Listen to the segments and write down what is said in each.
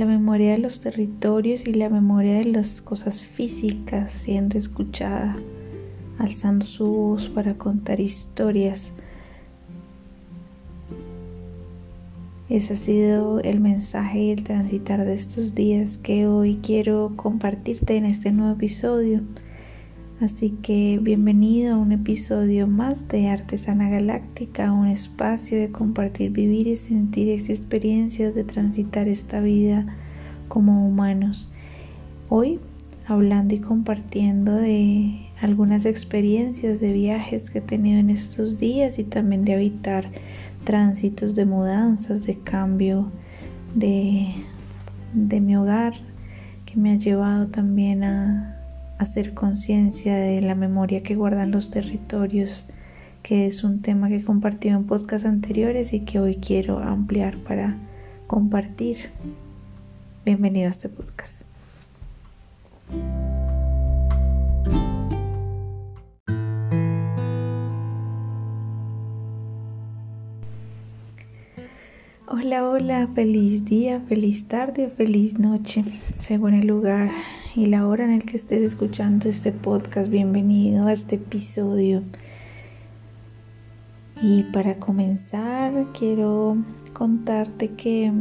la memoria de los territorios y la memoria de las cosas físicas siendo escuchada, alzando su voz para contar historias. Ese ha sido el mensaje y el transitar de estos días que hoy quiero compartirte en este nuevo episodio. Así que bienvenido a un episodio más de Artesana Galáctica, un espacio de compartir, vivir y sentir experiencias de transitar esta vida como humanos. Hoy hablando y compartiendo de algunas experiencias de viajes que he tenido en estos días y también de habitar tránsitos de mudanzas, de cambio de, de mi hogar que me ha llevado también a hacer conciencia de la memoria que guardan los territorios, que es un tema que he compartido en podcasts anteriores y que hoy quiero ampliar para compartir. Bienvenido a este podcast. Hola, hola, feliz día, feliz tarde, feliz noche, según el lugar y la hora en el que estés escuchando este podcast. Bienvenido a este episodio. Y para comenzar, quiero contarte que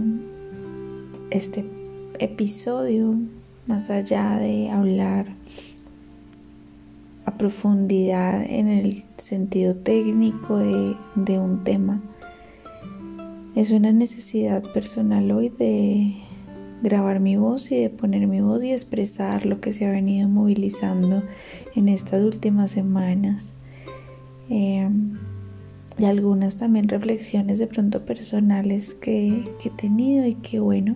este episodio, más allá de hablar a profundidad en el sentido técnico de, de un tema, es una necesidad personal hoy de grabar mi voz y de poner mi voz y expresar lo que se ha venido movilizando en estas últimas semanas. Em, y algunas también reflexiones de pronto personales que, que he tenido y que bueno,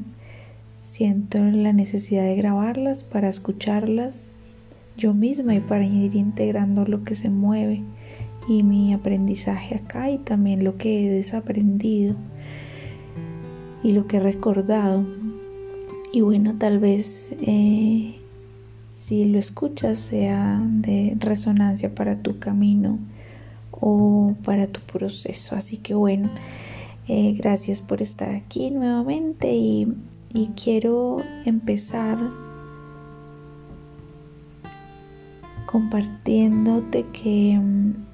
siento la necesidad de grabarlas para escucharlas yo misma y para ir integrando lo que se mueve y mi aprendizaje acá y también lo que he desaprendido y lo que he recordado y bueno, tal vez eh, si lo escuchas sea de resonancia para tu camino o para tu proceso. Así que bueno, eh, gracias por estar aquí nuevamente y, y quiero empezar compartiéndote que mm,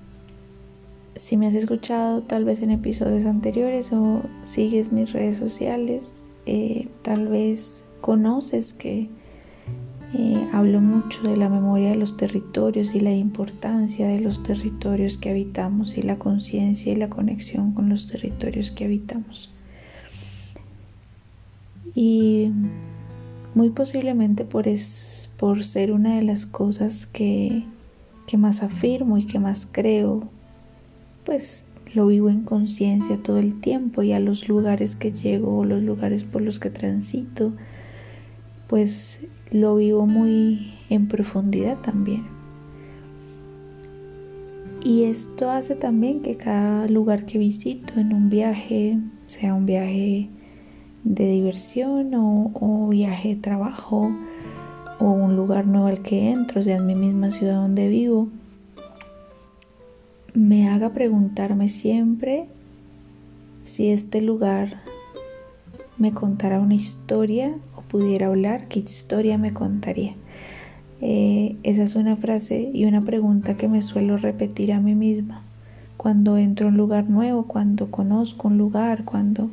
si me has escuchado tal vez en episodios anteriores o sigues mis redes sociales, eh, tal vez conoces que eh, hablo mucho de la memoria de los territorios y la importancia de los territorios que habitamos y la conciencia y la conexión con los territorios que habitamos. Y muy posiblemente por, es, por ser una de las cosas que, que más afirmo y que más creo, pues lo vivo en conciencia todo el tiempo y a los lugares que llego o los lugares por los que transito, pues lo vivo muy en profundidad también. Y esto hace también que cada lugar que visito en un viaje, sea un viaje de diversión o, viaje de trabajo o un lugar nuevo al que entro, sea en mi misma ciudad donde vivo, me haga preguntarme siempre si este lugar me contará una historia pudiera hablar, ¿qué historia me contaría? Eh, esa es una frase y una pregunta que me suelo repetir a mí misma cuando entro a un lugar nuevo, cuando conozco un lugar, cuando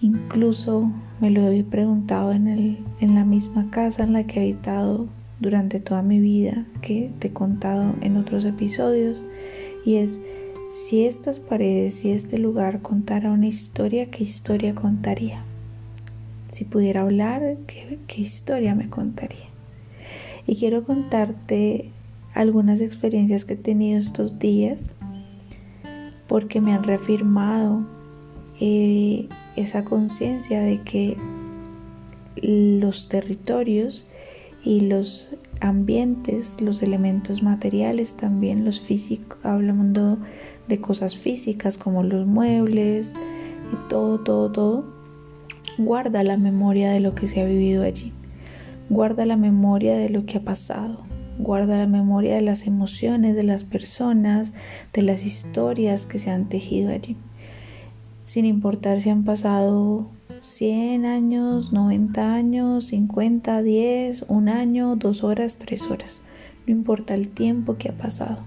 incluso me lo he preguntado en, el, en la misma casa en la que he habitado durante toda mi vida, que te he contado en otros episodios, y es si estas paredes, si este lugar contara una historia, ¿qué historia contaría? Si pudiera hablar, ¿qué, historia me contaría? Y quiero contarte algunas experiencias que he tenido estos días porque me han reafirmado eh, esa conciencia de que los territorios y los ambientes, los elementos materiales también, los físicos, hablando de cosas físicas como los muebles y todo, todo, todo, Guarda la memoria de lo que se ha vivido allí. Guarda la memoria de lo que ha pasado. Guarda la memoria de las emociones de las personas, de las historias que se han tejido allí. Sin importar si han pasado 100 años, 90 años, 50, 10, un año, dos horas, tres horas. No importa el tiempo que ha pasado.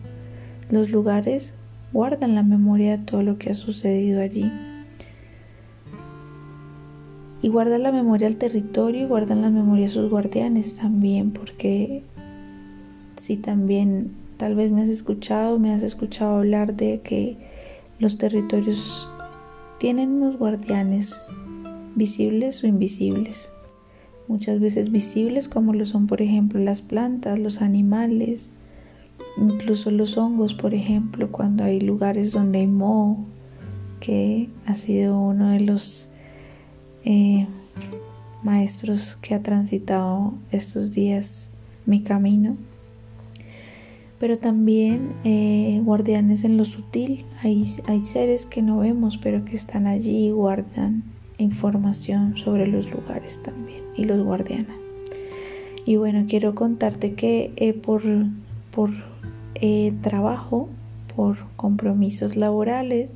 Los lugares guardan la memoria de todo lo que ha sucedido allí. Y guardan la memoria al territorio y guardan la memoria a sus guardianes también, porque si también tal vez me has escuchado, me has escuchado hablar de que los territorios tienen unos guardianes visibles o invisibles. Muchas veces visibles como lo son por ejemplo las plantas, los animales, incluso los hongos, por ejemplo, cuando hay lugares donde hay moho, que ha sido uno de los eh, maestros que ha transitado estos días mi camino. Pero también eh, guardianes en lo sutil. Hay, hay seres que no vemos, pero que están allí y guardan información sobre los lugares también y los guardianes. Y bueno, quiero contarte que eh, por, por trabajo, por compromisos laborales,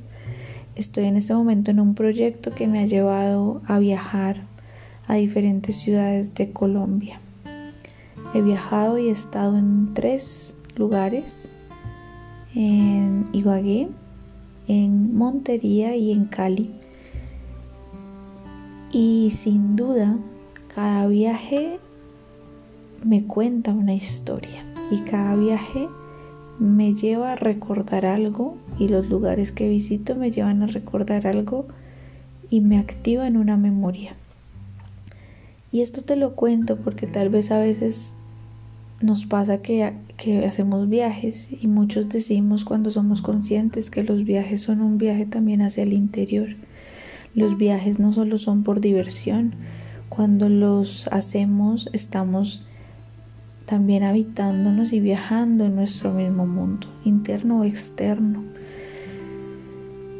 Estoy en este momento en un proyecto que me ha llevado a viajar a diferentes ciudades de Colombia. He viajado y he estado en tres lugares, en Ibagué, en Montería y en Cali. Y sin duda, cada viaje me cuenta una historia y cada viaje me lleva a recordar algo y los lugares que visito me llevan a recordar algo y me activan una memoria. Y esto te lo cuento porque tal vez a veces nos pasa que, hacemos viajes y muchos decimos cuando somos conscientes que los viajes son un viaje también hacia el interior. Los viajes no solo son por diversión, cuando los hacemos estamos también habitándonos y viajando en nuestro mismo mundo, interno o externo.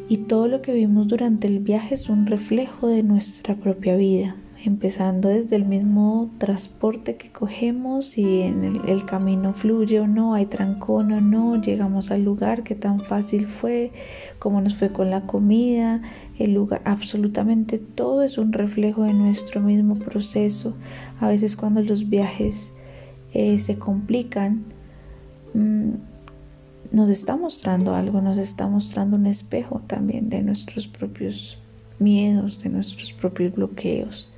Y todo lo que vimos durante el viaje es un reflejo de nuestra propia vida, empezando desde el mismo transporte que cogemos, si en el, camino fluye o no, hay trancón o no, llegamos al lugar, qué tan fácil fue, cómo nos fue con la comida, el lugar, absolutamente todo es un reflejo de nuestro mismo proceso. A veces cuando los viajes eh, se complican, mm, nos está mostrando algo, nos está mostrando un espejo también de nuestros propios miedos, de nuestros propios bloqueos.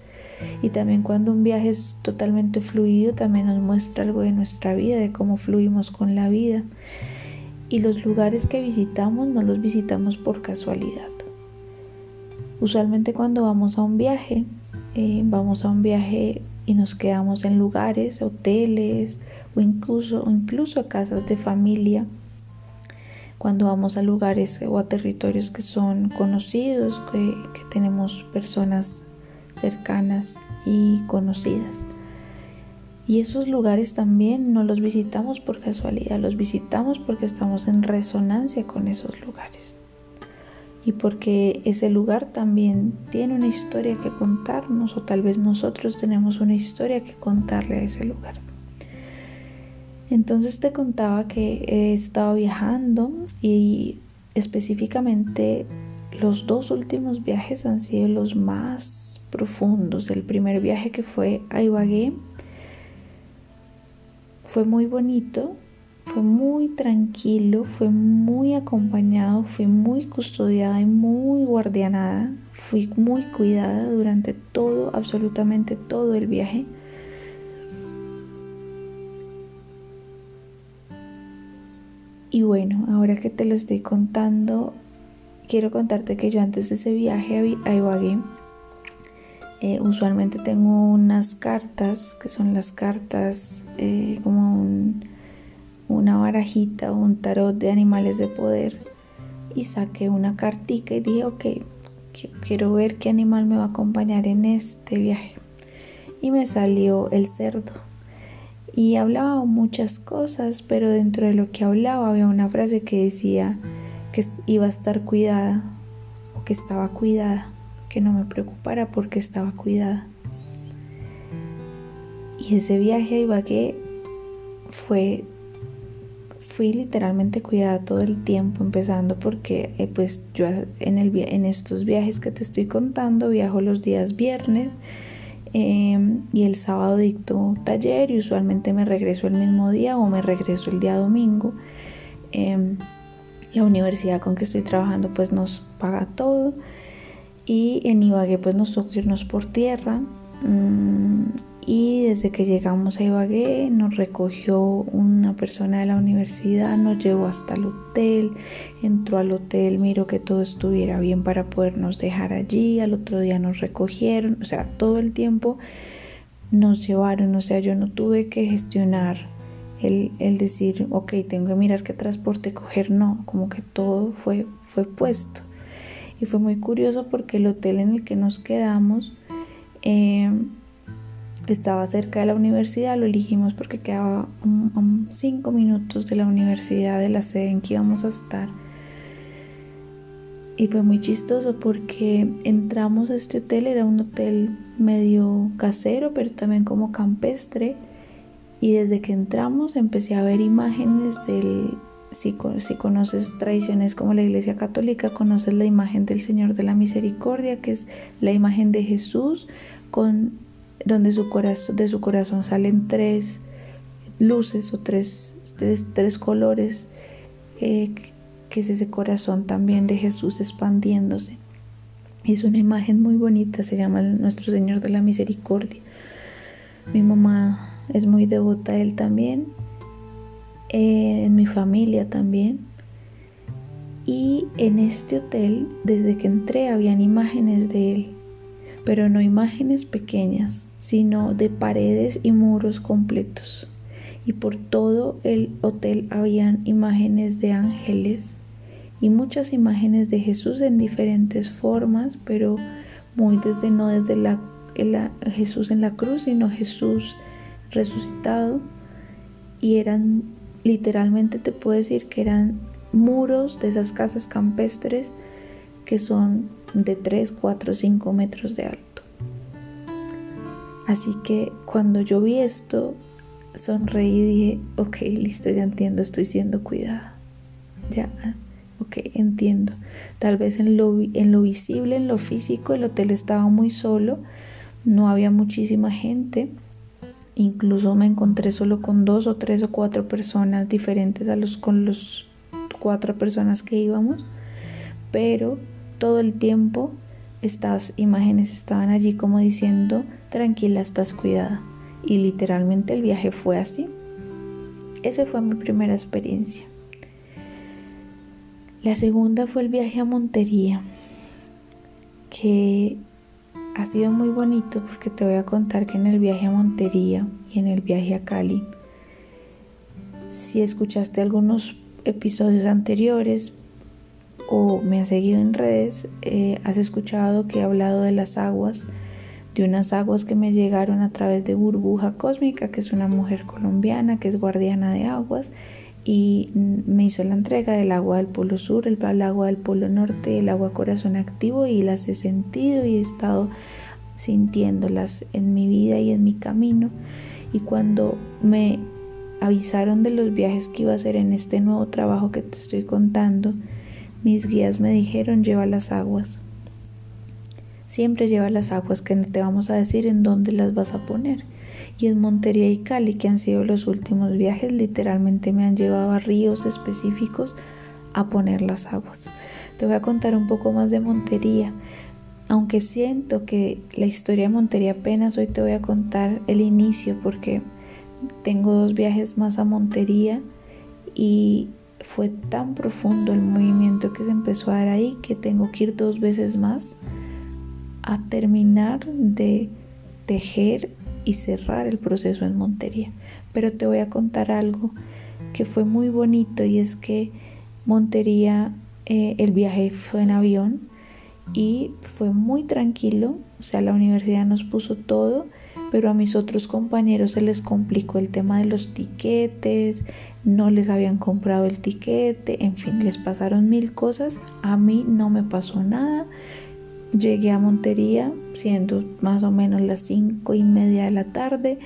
Y también cuando un viaje es totalmente fluido, también nos muestra algo de nuestra vida, de cómo fluimos con la vida. Y los lugares que visitamos no los visitamos por casualidad. Usualmente cuando vamos a un viaje, eh, vamos a un viaje y nos quedamos en lugares, hoteles o incluso, o incluso a casas de familia cuando vamos a lugares o a territorios que son conocidos, que, que tenemos personas cercanas y conocidas. Y esos lugares también no los visitamos por casualidad, los visitamos porque estamos en resonancia con esos lugares y porque ese lugar también tiene una historia que contarnos o tal vez nosotros tenemos una historia que contarle a ese lugar. Entonces te contaba que he estado viajando y específicamente los dos últimos viajes han sido los más profundos. El primer viaje que fue a Ibagué fue muy bonito fue muy tranquilo, fue muy acompañado, fui muy custodiada y muy guardianada, fui muy cuidada durante todo, absolutamente todo el viaje. Y bueno, ahora que te lo estoy contando, quiero contarte que yo antes de ese viaje a Ibagué, eh, usualmente tengo unas cartas, que son las cartas eh, como un una barajita o un tarot de animales de poder y saqué una cartica y dije, ok, quiero ver qué animal me va a acompañar en este viaje. Y me salió el cerdo. Y hablaba muchas cosas, pero dentro de lo que hablaba había una frase que decía que iba a estar cuidada o que estaba cuidada, que no me preocupara porque estaba cuidada. Y ese viaje a Ibagué fue fui literalmente cuidada todo el tiempo, empezando porque eh, pues yo en, el, en estos viajes que te estoy contando viajo los días viernes em, y el sábado dicto taller y usualmente me regreso el mismo día o me regreso el día domingo. Em, la universidad con que estoy trabajando pues nos paga todo y en Ibagué pues nos tocó irnos por tierra. Mm, y desde que llegamos a Ibagué nos recogió una persona de la universidad, nos llevó hasta el hotel, entró al hotel, miró que todo estuviera bien para podernos dejar allí, al otro día nos recogieron, o sea, todo el tiempo nos llevaron, o sea, yo no tuve que gestionar el, el decir, ok, tengo que mirar qué transporte coger, no, como que todo fue, fue puesto. Y fue muy curioso porque el hotel en el que nos quedamos, eh, estaba cerca de la universidad, lo elegimos porque quedaba a cinco minutos de la universidad, de la sede en que íbamos a estar. Y fue muy chistoso porque entramos a este hotel, era un hotel medio casero, pero también como campestre. Y desde que entramos empecé a ver imágenes del, si, conoces tradiciones como la Iglesia Católica, conoces la imagen del Señor de la Misericordia, que es la imagen de Jesús con donde su corazón, de su corazón salen tres luces o tres, tres, colores, eh, que es ese corazón también de Jesús expandiéndose. Es una imagen muy bonita, se llama Nuestro Señor de la Misericordia. Mi mamá es muy devota a él también, eh, en mi familia también. Y en este hotel, desde que entré, habían imágenes de él pero no imágenes pequeñas, sino de paredes y muros completos. Y por todo el hotel habían imágenes de ángeles y muchas imágenes de Jesús en diferentes formas, pero muy desde no desde la, Jesús en la cruz, sino Jesús resucitado. Y eran literalmente te puedo decir que eran muros de esas casas campestres que son de 3, 4, 5 metros de alto. Así que cuando yo vi esto, sonreí y dije, ok, listo, ya entiendo, estoy siendo cuidada. Ya, ok, entiendo. Tal vez en lo, en lo visible, en lo físico, el hotel estaba muy solo, no había muchísima gente. Incluso me encontré solo con dos o tres o cuatro personas diferentes a los con los cuatro personas que íbamos, pero todo el tiempo estas imágenes estaban allí como diciendo, tranquila, estás cuidada. Y literalmente el viaje fue así. Esa fue mi primera experiencia. La segunda fue el viaje a Montería, que ha sido muy bonito porque te voy a contar que en el viaje a Montería y en el viaje a Cali, si escuchaste algunos episodios anteriores, o me has seguido en redes, eh, has escuchado que he hablado de las aguas, de unas aguas que me llegaron a través de Burbuja Cósmica, que es una mujer colombiana que es guardiana de aguas y me hizo la entrega del agua del Polo Sur, el, agua del Polo Norte, el agua corazón activo y las he sentido y he estado sintiéndolas en mi vida y en mi camino. Y cuando me avisaron de los viajes que iba a hacer en este nuevo trabajo que te estoy contando, mis guías me dijeron lleva las aguas. Siempre lleva las aguas que te vamos a decir en dónde las vas a poner. Y en Montería y Cali, que han sido los últimos viajes, literalmente me han llevado a ríos específicos a poner las aguas. Te voy a contar un poco más de Montería. Aunque siento que la historia de Montería apenas hoy te voy a contar el inicio porque tengo dos viajes más a Montería y fue tan profundo el movimiento que se empezó a dar ahí que tengo que ir dos veces más a terminar de tejer y cerrar el proceso en Montería. Pero te voy a contar algo que fue muy bonito y es que Montería, eh, el viaje fue en avión y fue muy tranquilo, o sea, la universidad nos puso todo pero a mis otros compañeros se les complicó el tema de los tiquetes, no les habían comprado el tiquete, en fin, les pasaron mil cosas, a mí no me pasó nada. Llegué a Montería siendo más o menos las cinco y media de la tarde,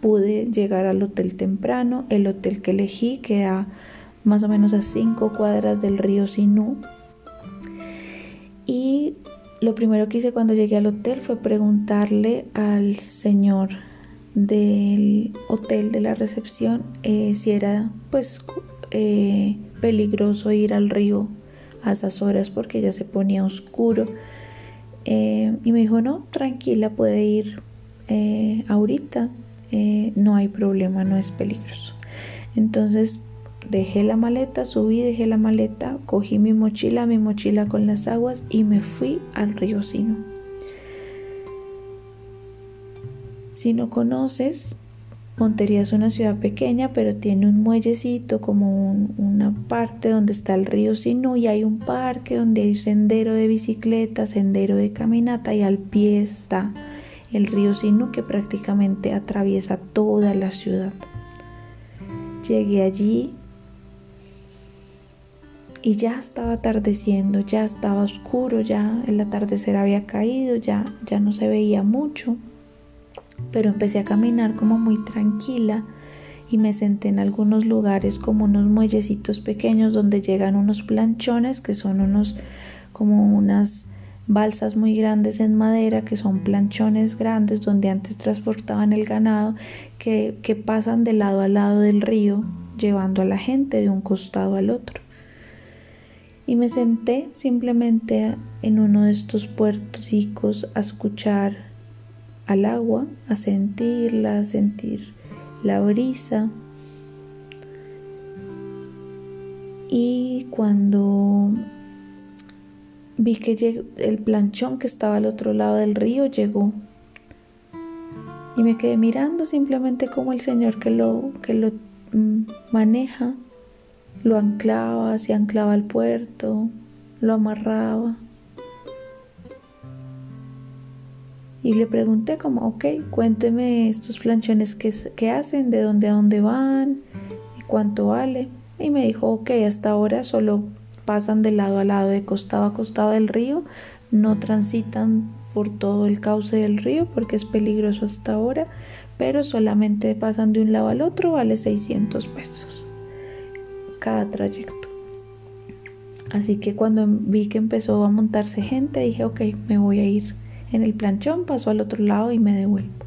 pude llegar al hotel temprano, el hotel que elegí queda más o menos a cinco cuadras del río Sinú. Y lo primero que hice cuando llegué al hotel fue preguntarle al señor del hotel de la recepción eh, si era pues eh, peligroso ir al río a esas horas porque ya se ponía oscuro eh, y me dijo no tranquila puede ir ahorita. No hay problema no es peligroso entonces dejé la maleta subí dejé la maleta cogí mi mochila mi mochila con las aguas y me fui al río Sino. Si no conoces, Montería es una ciudad pequeña, pero tiene un muellecito como una parte donde está el río Sinú y hay un parque donde hay sendero de bicicleta, sendero de caminata y al pie está el río Sinú que prácticamente atraviesa toda la ciudad. Llegué allí y ya estaba atardeciendo, ya estaba oscuro, ya el atardecer había caído, ya, ya no se veía mucho pero empecé a caminar como muy tranquila y me senté en algunos lugares como unos muellecitos pequeños donde llegan unos planchones que son unos como unas balsas muy grandes en madera que son planchones grandes donde antes transportaban el ganado que, que pasan de lado a lado del río llevando a la gente de un costado al otro. Y me senté simplemente en uno de estos puertos a escuchar al agua, a sentirla, a sentir la brisa. Y cuando vi que el planchón que estaba al otro lado del río llegó y me quedé mirando simplemente como el señor que lo, que lo mm, maneja lo anclaba, se anclaba al puerto, lo amarraba. Y le pregunté como, ok, cuénteme estos planchones que, hacen, de dónde a dónde van, cuánto vale. Y me dijo, ok, hasta ahora solo pasan de lado a lado, de costado a costado del río, no transitan por todo el cauce del río porque es peligroso hasta ahora, pero solamente pasan de un lado al otro, vale 600 pesos cada trayecto. Así que cuando vi que empezó a montarse gente, dije, ok, me voy a ir en el planchón, paso al otro lado y me devuelvo.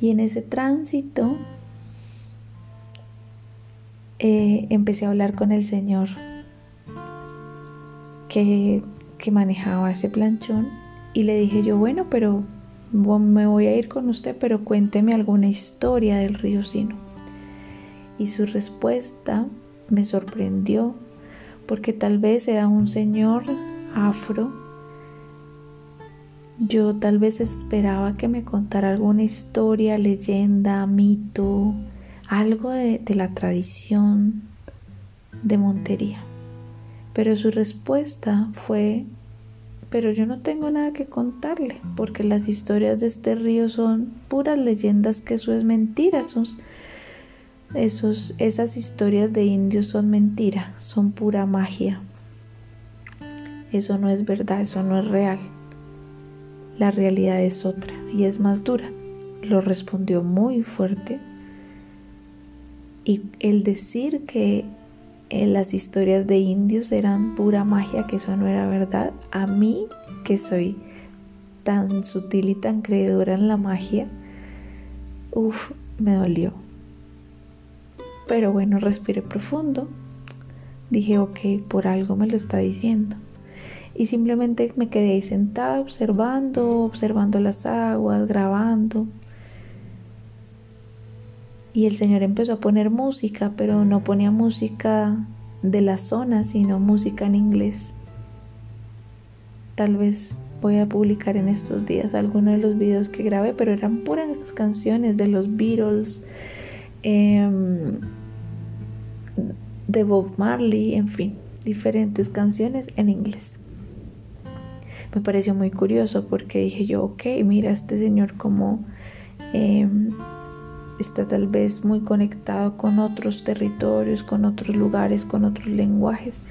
Y en ese tránsito eh, empecé a hablar con el señor que, que manejaba ese planchón y le dije yo, bueno, pero me voy a ir con usted, pero cuénteme alguna historia del río Sino. Y su respuesta me sorprendió porque tal vez era un señor afro yo tal vez esperaba que me contara alguna historia, leyenda, mito, algo de, la tradición de Montería. Pero su respuesta fue, pero yo no tengo nada que contarle, porque las historias de este río son puras leyendas que eso es mentira, esos, esas historias de indios son mentira, son pura magia. Eso no es verdad, eso no es real la realidad es otra y es más dura. Lo respondió muy fuerte. Y el decir que eh, las historias de indios eran pura magia, que eso no era verdad, a mí que soy tan sutil y tan creedora en la magia, uff, me dolió. Pero bueno, respiré profundo. Dije, ok, por algo me lo está diciendo y simplemente me quedé ahí sentada observando, observando las aguas, grabando. Y el Señor empezó a poner música, pero no ponía música de la zona, sino música en inglés. Tal vez voy a publicar en estos días algunos de los videos que grabé, pero eran puras canciones de los Beatles, em, de Bob Marley, en fin, diferentes canciones en inglés me pareció muy curioso porque dije yo, ok, mira este señor como em, está tal vez muy conectado con otros territorios, con otros lugares, con otros lenguajes.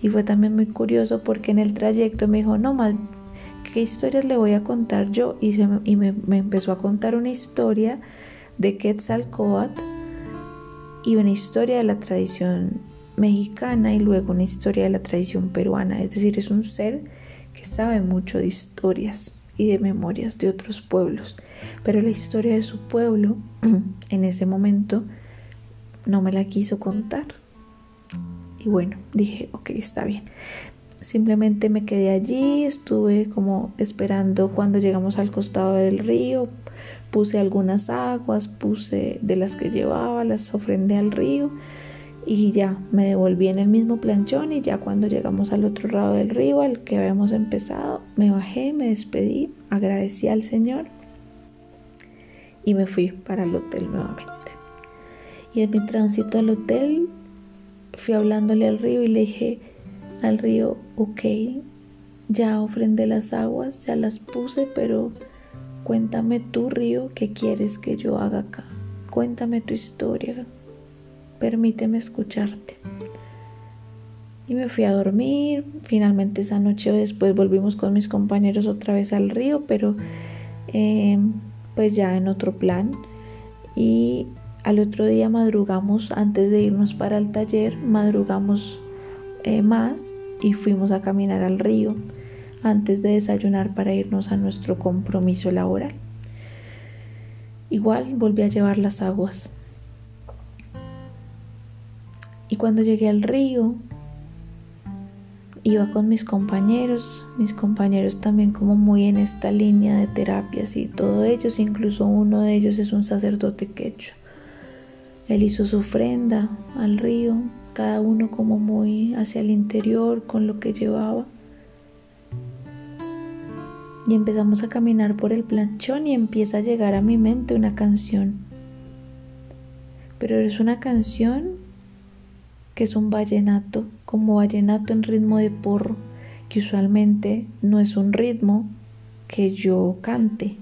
Y fue también muy curioso porque en el trayecto me dijo, no, más, ¿qué historias le voy a contar yo? Y, me, me, empezó a contar una historia de Quetzalcoatl y una historia de la tradición mexicana y luego una historia de la tradición peruana. Es decir, es un ser que sabe mucho de historias y de memorias de otros pueblos. Pero la historia de su pueblo en ese momento no me la quiso contar. Y bueno, dije, ok, está bien. Simplemente me quedé allí, estuve como esperando cuando llegamos al costado del río, puse algunas aguas, puse de las que llevaba, las ofrendé al río y ya me devolví en el mismo planchón y ya cuando llegamos al otro lado del río al que habíamos empezado, me bajé, me despedí, agradecí al Señor y me fui para el hotel nuevamente. Y en mi tránsito al hotel fui hablándole al río y le dije al río, ok, ya ofrendé las aguas, ya las puse, pero cuéntame tú río, ¿qué quieres que yo haga acá? Cuéntame tu historia, permíteme escucharte. Y me fui a dormir, finalmente esa noche después volvimos con mis compañeros otra vez al río, pero eh, pues ya en otro plan. Y al otro día madrugamos, antes de irnos para el taller, madrugamos eh, más y fuimos a caminar al río antes de desayunar para irnos a nuestro compromiso laboral. Igual volví a llevar las aguas. Y cuando llegué al río, iba con mis compañeros, mis compañeros también como muy en esta línea de terapias y todos ellos, incluso uno de ellos es un sacerdote quechua. Él hizo su ofrenda al río, cada uno como muy hacia el interior con lo que llevaba. Y empezamos a caminar por el planchón y empieza a llegar a mi mente una canción. Pero es una canción es un vallenato, como vallenato en ritmo de porro, que usualmente no es un ritmo que yo cante.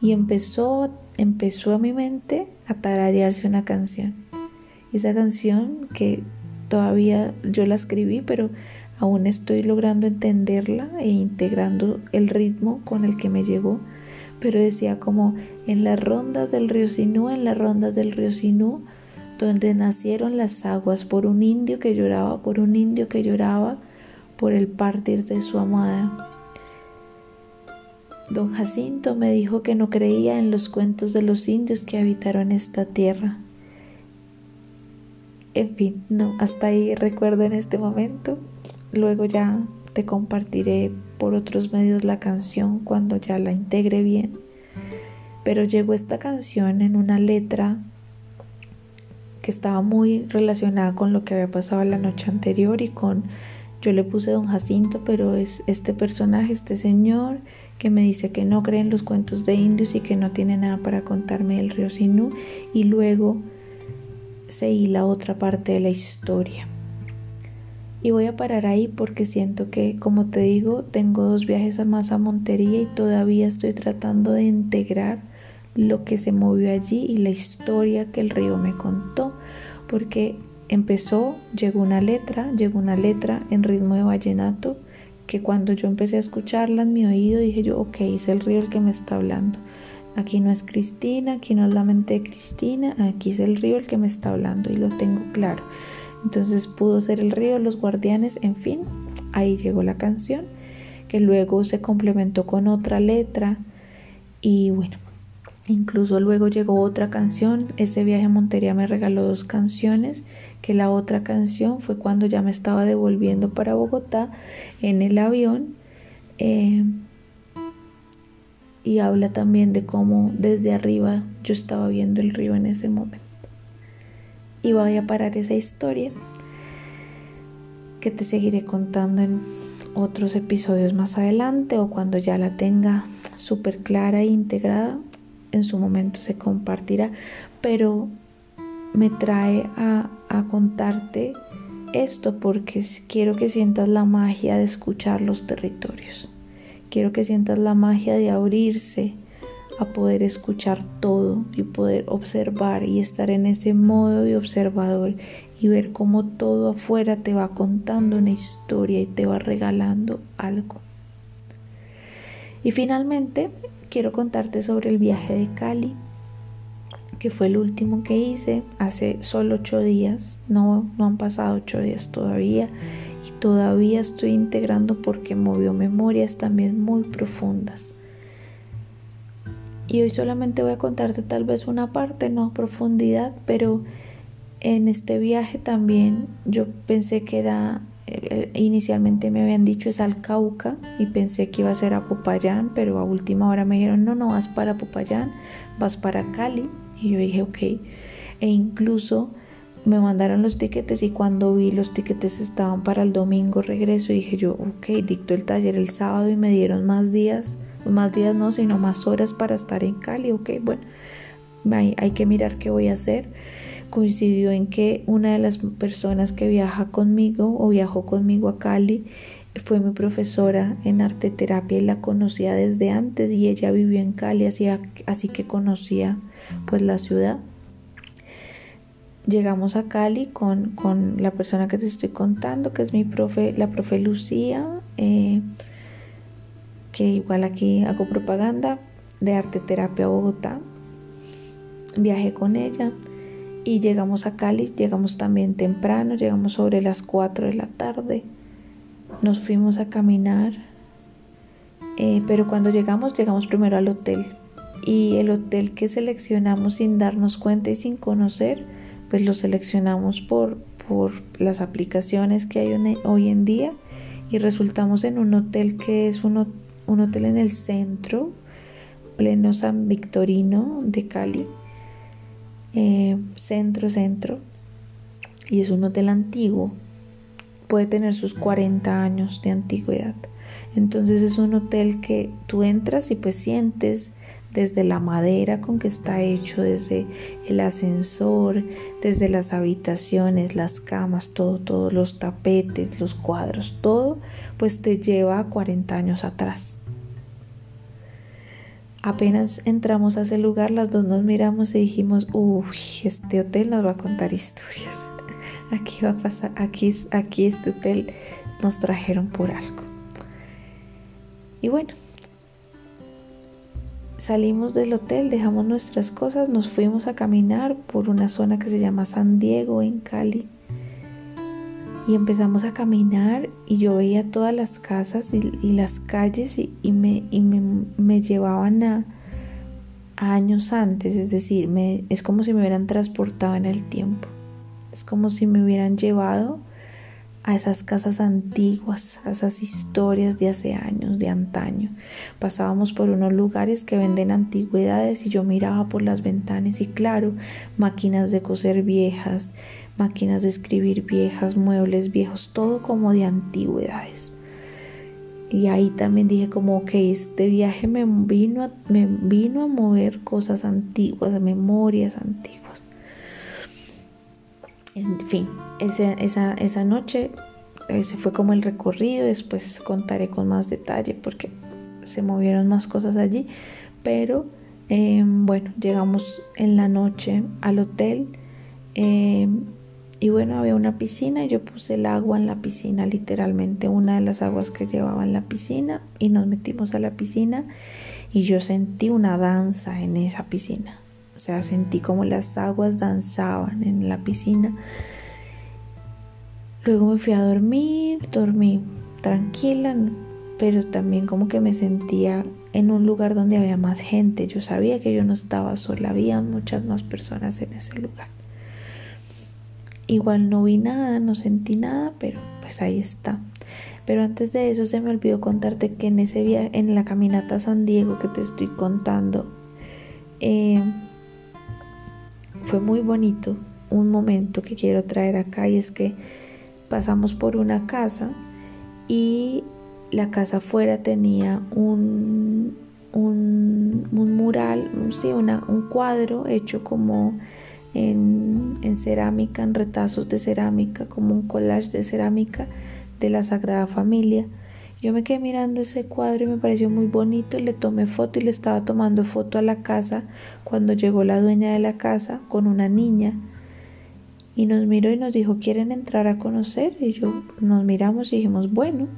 Y empezó, empezó a mi mente a tararearse una canción. Esa canción que todavía yo la escribí, pero aún estoy logrando entenderla e integrando el ritmo con el que me llegó. Pero decía como en las rondas del río Sinú, en las rondas del río Sinú, donde nacieron las aguas, por un indio que lloraba, por un indio que lloraba por el partir de su amada. Don Jacinto me dijo que no creía en los cuentos de los indios que habitaron esta tierra. En fin, no, hasta ahí recuerdo en este momento. Luego ya te compartiré por otros medios la canción cuando ya la integre bien. Pero llegó esta canción en una letra que estaba muy relacionada con lo que había pasado la noche anterior y con yo le puse don Jacinto, pero es este personaje, este señor que me dice que no cree en los cuentos de indios y que no tiene nada para contarme del río Sinú y luego seguí la otra parte de la historia. Y voy a parar ahí porque siento que, como te digo, tengo dos viajes a más a Montería y todavía estoy tratando de integrar lo que se movió allí y la historia que el río me contó, porque empezó, llegó una letra, llegó una letra en ritmo de vallenato, que cuando yo empecé a escucharla en mi oído dije yo, ok, es el río el que me está hablando. Aquí no es Cristina, aquí no es la mente de Cristina, aquí es el río el que me está hablando y lo tengo claro. Entonces pudo ser el río, los guardianes, en fin, ahí llegó la canción, que luego se complementó con otra letra y bueno, Incluso luego llegó otra canción, ese viaje a Montería me regaló dos canciones, que la otra canción fue cuando ya me estaba devolviendo para Bogotá en el avión. Eh, y habla también de cómo desde arriba yo estaba viendo el río en ese momento. Y voy a parar esa historia que te seguiré contando en otros episodios más adelante o cuando ya la tenga súper clara e integrada en su momento se compartirá, pero me trae a, a contarte esto porque quiero que sientas la magia de escuchar los territorios. Quiero que sientas la magia de abrirse a poder escuchar todo y poder observar y estar en ese modo de observador y ver cómo todo afuera te va contando una historia y te va regalando algo. Y finalmente quiero contarte sobre el viaje de Cali, que fue el último que hice hace solo ocho días. No, no han pasado ocho días todavía y todavía estoy integrando porque movió memorias también muy profundas. Y hoy solamente voy a contarte tal vez una parte, no a profundidad, pero en este viaje también yo pensé que era, inicialmente me habían dicho es al Cauca y pensé que iba a ser a Popayán, pero a última hora me dijeron no, no vas para Popayán, vas para Cali. Y yo dije ok. E incluso me mandaron los tiquetes y cuando vi los tiquetes estaban para el domingo regreso dije yo, ok, dicto el taller el sábado y me dieron más días, más días no, sino más horas para estar en Cali, ok, bueno, hay, hay que mirar qué voy a hacer. Coincidió en que una de las personas que viaja conmigo o viajó conmigo a Cali fue mi profesora en arte terapia y la conocía desde antes y ella vivió en Cali, así, así que conocía pues la ciudad llegamos a Cali con, la persona que te estoy contando, que es mi profe, la profe Lucía, eh, que igual aquí hago propaganda de arte terapia Bogotá. Viajé con ella y llegamos a Cali, llegamos también temprano, llegamos sobre las 4 de la tarde. Nos fuimos a caminar, eh, pero cuando llegamos, llegamos primero al hotel. Y el hotel que seleccionamos sin darnos cuenta y sin conocer, pues lo seleccionamos por, por las aplicaciones que hay hoy en día y resultamos en un hotel que es un, un hotel en el centro, pleno San Victorino de Cali, eh, centro, centro, y es un hotel antiguo, puede tener sus 40 años de antigüedad. Entonces es un hotel que tú entras y pues sientes desde la madera con que está hecho, desde el ascensor, desde las habitaciones, las camas, todo, todos los tapetes, los cuadros, todo, pues te lleva a 40 años atrás. Apenas entramos a ese lugar, las dos nos miramos y dijimos, uy, este hotel nos va a contar historias. Aquí va a pasar, aquí, aquí este hotel nos trajeron por algo. Y bueno, Salimos del hotel, dejamos nuestras cosas, nos fuimos a caminar por una zona que se llama San Diego en Cali. Y empezamos a caminar y yo veía todas las casas y, las calles y, me, me, llevaban a, años antes, es decir, me, es como si me hubieran transportado en el tiempo. Es como si me hubieran llevado a esas casas antiguas, a esas historias de hace años, de antaño. Pasábamos por unos lugares que venden antigüedades y yo miraba por las ventanas y claro, máquinas de coser viejas, máquinas de escribir viejas, muebles viejos, todo como de antigüedades. Y ahí también dije como que este viaje me vino me vino a mover cosas antiguas, memorias antiguas. En fin, esa, noche ese fue como el recorrido, después contaré con más detalle porque se movieron más cosas allí, pero em, bueno, llegamos en la noche al hotel em, y bueno, había una piscina yo puse el agua en la piscina, literalmente una de las aguas que llevaba en la piscina y nos metimos a la piscina y yo sentí una danza en esa piscina. O sea, sentí como las aguas danzaban en la piscina. Luego me fui a dormir, dormí tranquila, pero también como que me sentía en un lugar donde había más gente. Yo sabía que yo no estaba sola, había muchas más personas en ese lugar. Igual no vi nada, no sentí nada, pero pues ahí está. Pero antes de eso se me olvidó contarte que en ese viaje, en la caminata a San Diego que te estoy contando, eh, fue muy bonito. Un momento que quiero traer acá y es que pasamos por una casa y la casa afuera tenía un, un, mural, sí, un cuadro hecho como en, en cerámica, en retazos de cerámica, como un collage de cerámica de la Sagrada Familia yo me quedé mirando ese cuadro y me pareció muy bonito, le tomé foto y le estaba tomando foto a la casa cuando llegó la dueña de la casa con una niña y nos miró y nos dijo, ¿quieren entrar a conocer? Y yo nos miramos y dijimos, bueno,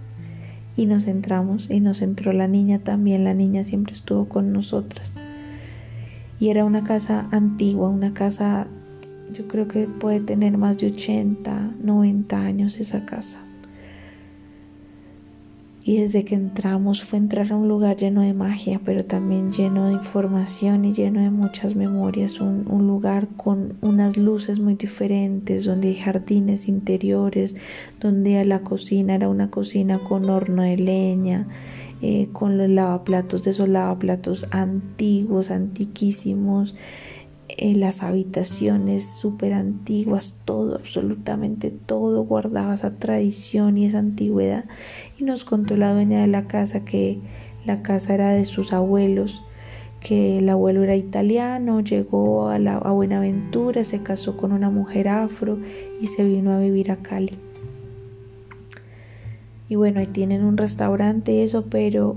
y nos entramos y nos entró la niña también, la niña siempre estuvo con nosotras. Y era una casa antigua, una casa, yo creo que puede tener más de 80, 90 años esa casa. Y desde que entramos fue entrar a un lugar lleno de magia, pero también lleno de información y lleno de muchas memorias. Un, lugar con unas luces muy diferentes, donde hay jardines interiores, donde la cocina era una cocina con horno de leña, eh, con los lavaplatos de esos lavaplatos antiguos, antiquísimos. En las habitaciones súper antiguas, todo, absolutamente todo guardaba esa tradición y esa antigüedad. Y nos contó la dueña de la casa que la casa era de sus abuelos, que el abuelo era italiano, llegó a, la, a Buenaventura, se casó con una mujer afro y se vino a vivir a Cali. Y bueno, ahí tienen un restaurante y eso, pero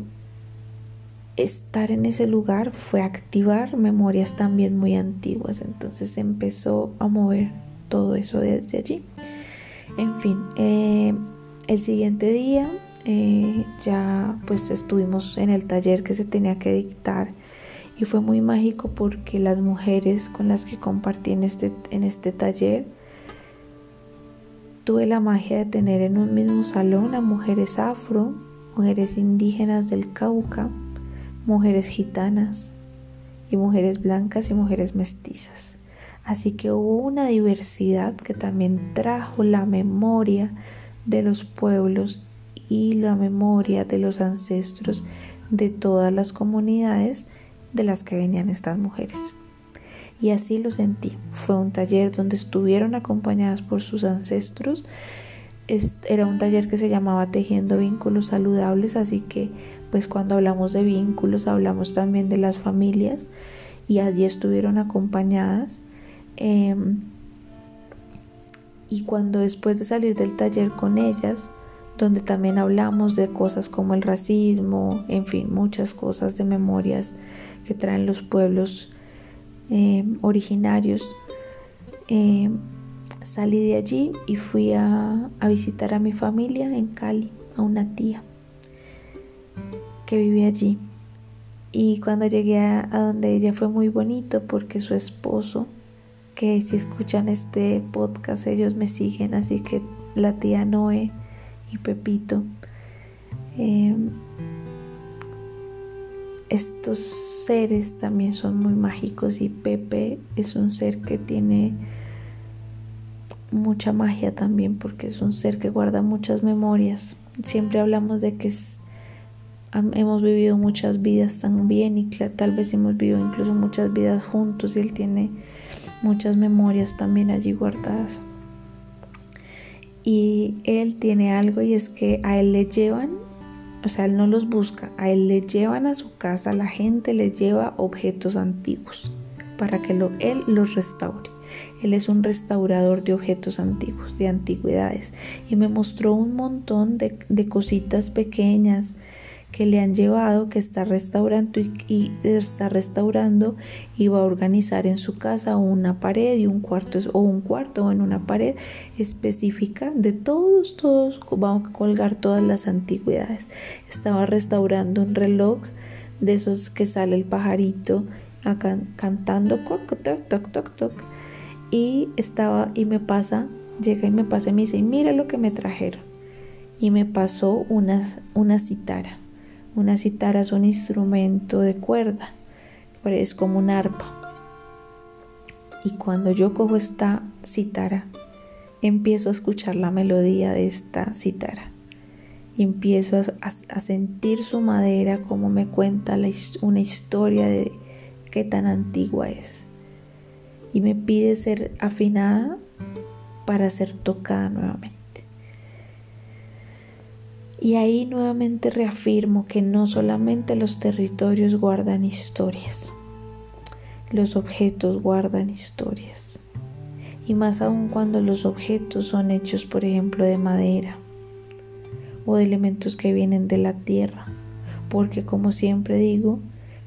estar en ese lugar fue activar memorias también muy antiguas. Entonces empezó a mover todo eso desde allí. En fin, eh, el siguiente día eh, ya pues estuvimos en el taller que se tenía que dictar y fue muy mágico porque las mujeres con las que compartí en este, en este taller tuve la magia de tener en un mismo salón a mujeres afro, mujeres indígenas del Cauca, mujeres gitanas y mujeres blancas y mujeres mestizas. Así que hubo una diversidad que también trajo la memoria de los pueblos y la memoria de los ancestros de todas las comunidades de las que venían estas mujeres. Y así lo sentí. Fue un taller donde estuvieron acompañadas por sus ancestros. Era un taller que se llamaba Tejiendo Vínculos Saludables, así que pues cuando hablamos de vínculos hablamos también de las familias y allí estuvieron acompañadas. Em, y cuando después de salir del taller con ellas, donde también hablamos de cosas como el racismo, en fin, muchas cosas de memorias que traen los pueblos em, originarios, em, salí de allí y fui a visitar a mi familia en Cali, a una tía que vivía allí. Y cuando llegué a, donde ella fue muy bonito porque su esposo, que si escuchan este podcast ellos me siguen, así que la tía Noé y Pepito, em, estos seres también son muy mágicos y Pepe es un ser que tiene mucha magia también porque es un ser que guarda muchas memorias. Siempre hablamos de que hemos vivido muchas vidas también y tal vez hemos vivido incluso muchas vidas juntos y él tiene muchas memorias también allí guardadas. Y él tiene algo y es que a él le llevan, o sea, él no los busca, a él le llevan a su casa, la gente le lleva objetos antiguos para que él los restaure. Él es un restaurador de objetos antiguos, de antigüedades. Y me mostró un montón de, cositas pequeñas, que le han llevado, que está restaurando y, está restaurando y va a organizar en su casa una pared y un cuarto o un cuarto en una pared específica de todos, todos, vamos a colgar todas las antigüedades. Estaba restaurando un reloj de esos que sale el pajarito acá cantando toc, toc, toc, toc, y estaba y me pasa, llega y me pasa y me dice, mira lo que me trajeron. Y me pasó una, una citara una citara es un instrumento de cuerda, es como un arpa. Y cuando yo cojo esta citara, empiezo a escuchar la melodía de esta citara. Empiezo a, sentir su madera como me cuenta una historia de qué tan antigua es. Y me pide ser afinada para ser tocada nuevamente. Y ahí nuevamente reafirmo que no solamente los territorios guardan historias, los objetos guardan historias. Y más aún cuando los objetos son hechos, por ejemplo, de madera o de elementos que vienen de la tierra. Porque como siempre digo,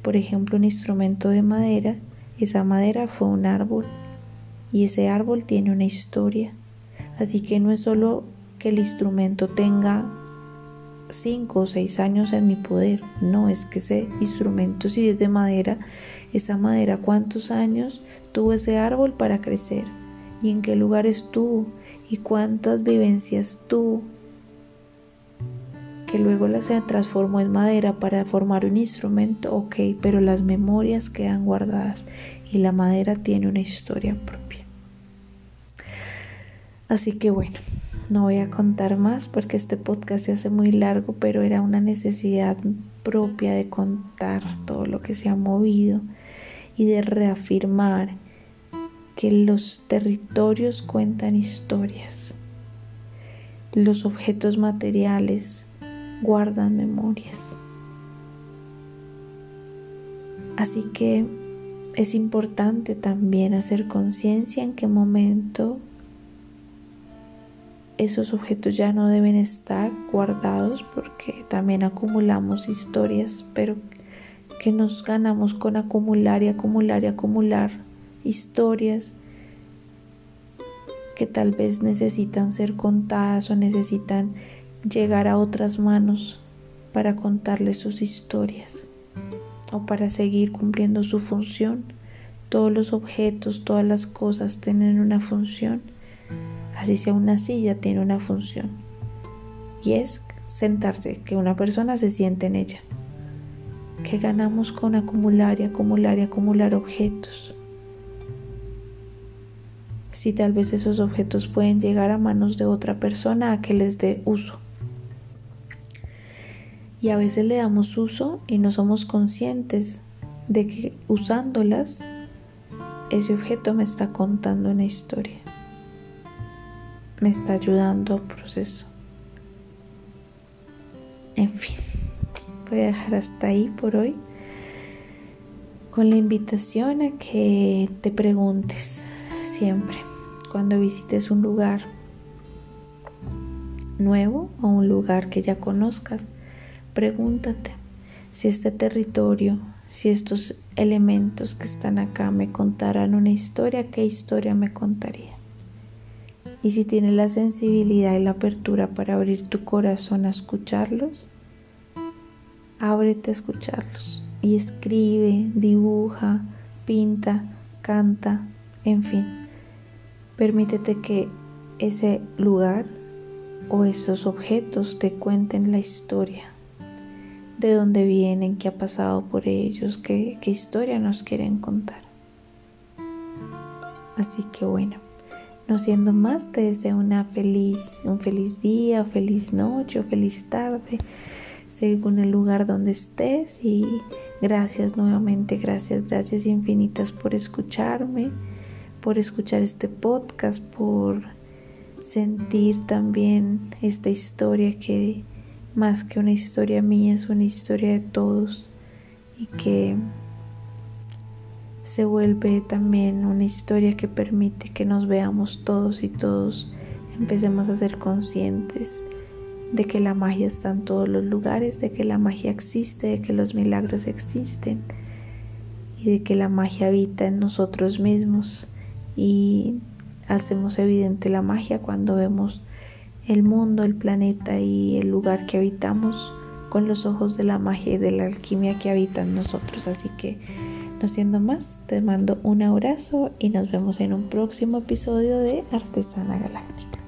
por ejemplo, un instrumento de madera, esa madera fue un árbol y ese árbol tiene una historia. Así que no es solo que el instrumento tenga cinco o seis años en mi poder. No, es que ese instrumento si es de madera, esa madera cuántos años tuvo ese árbol para crecer y en qué lugar estuvo y cuántas vivencias tuvo que luego la se transformó en madera para formar un instrumento, ok, pero las memorias quedan guardadas y la madera tiene una historia propia. Así que bueno, no voy a contar más porque este podcast se hace muy largo, pero era una necesidad propia de contar todo lo que se ha movido y de reafirmar que los territorios cuentan historias. Los objetos materiales guardan memorias. Así que es importante también hacer conciencia en qué momento esos objetos ya no deben estar guardados porque también acumulamos historias, pero que nos ganamos con acumular y acumular y acumular historias que tal vez necesitan ser contadas o necesitan llegar a otras manos para contarles sus historias o para seguir cumpliendo su función. Todos los objetos, todas las cosas tienen una función. Así sea una silla tiene una función. Y es sentarse, que una persona se siente en ella. ¿Qué ganamos con acumular y acumular y acumular objetos? Si tal vez esos objetos pueden llegar a manos de otra persona a que les dé uso y a veces le damos uso y no somos conscientes de que usándolas ese objeto me está contando una historia, me está ayudando a un proceso. En fin, voy a dejar hasta ahí por hoy con la invitación a que te preguntes siempre cuando visites un lugar nuevo o un lugar que ya conozcas Pregúntate si este territorio, si estos elementos que están acá me contaran una historia, ¿qué historia me contaría? Y si tienes la sensibilidad y la apertura para abrir tu corazón a escucharlos, ábrete a escucharlos y escribe, dibuja, pinta, canta, en fin. Permítete que ese lugar o esos objetos te cuenten la historia de dónde vienen, qué ha pasado por ellos, qué, historia nos quieren contar. Así que bueno, no siendo más, te deseo una feliz, un feliz día, feliz noche feliz tarde, según el lugar donde estés. Y gracias nuevamente, gracias, gracias infinitas por escucharme, por escuchar este podcast, por sentir también esta historia que más que una historia mía, es una historia de todos y que se vuelve también una historia que permite que nos veamos todos y todos empecemos a ser conscientes de que la magia está en todos los lugares, de que la magia existe, de que los milagros existen y de que la magia habita en nosotros mismos. Y hacemos evidente la magia cuando vemos el mundo, el planeta y el lugar que habitamos con los ojos de la magia y de la alquimia que habitan nosotros. Así que, no siendo más, te mando un abrazo y nos vemos en un próximo episodio de Artesana Galáctica.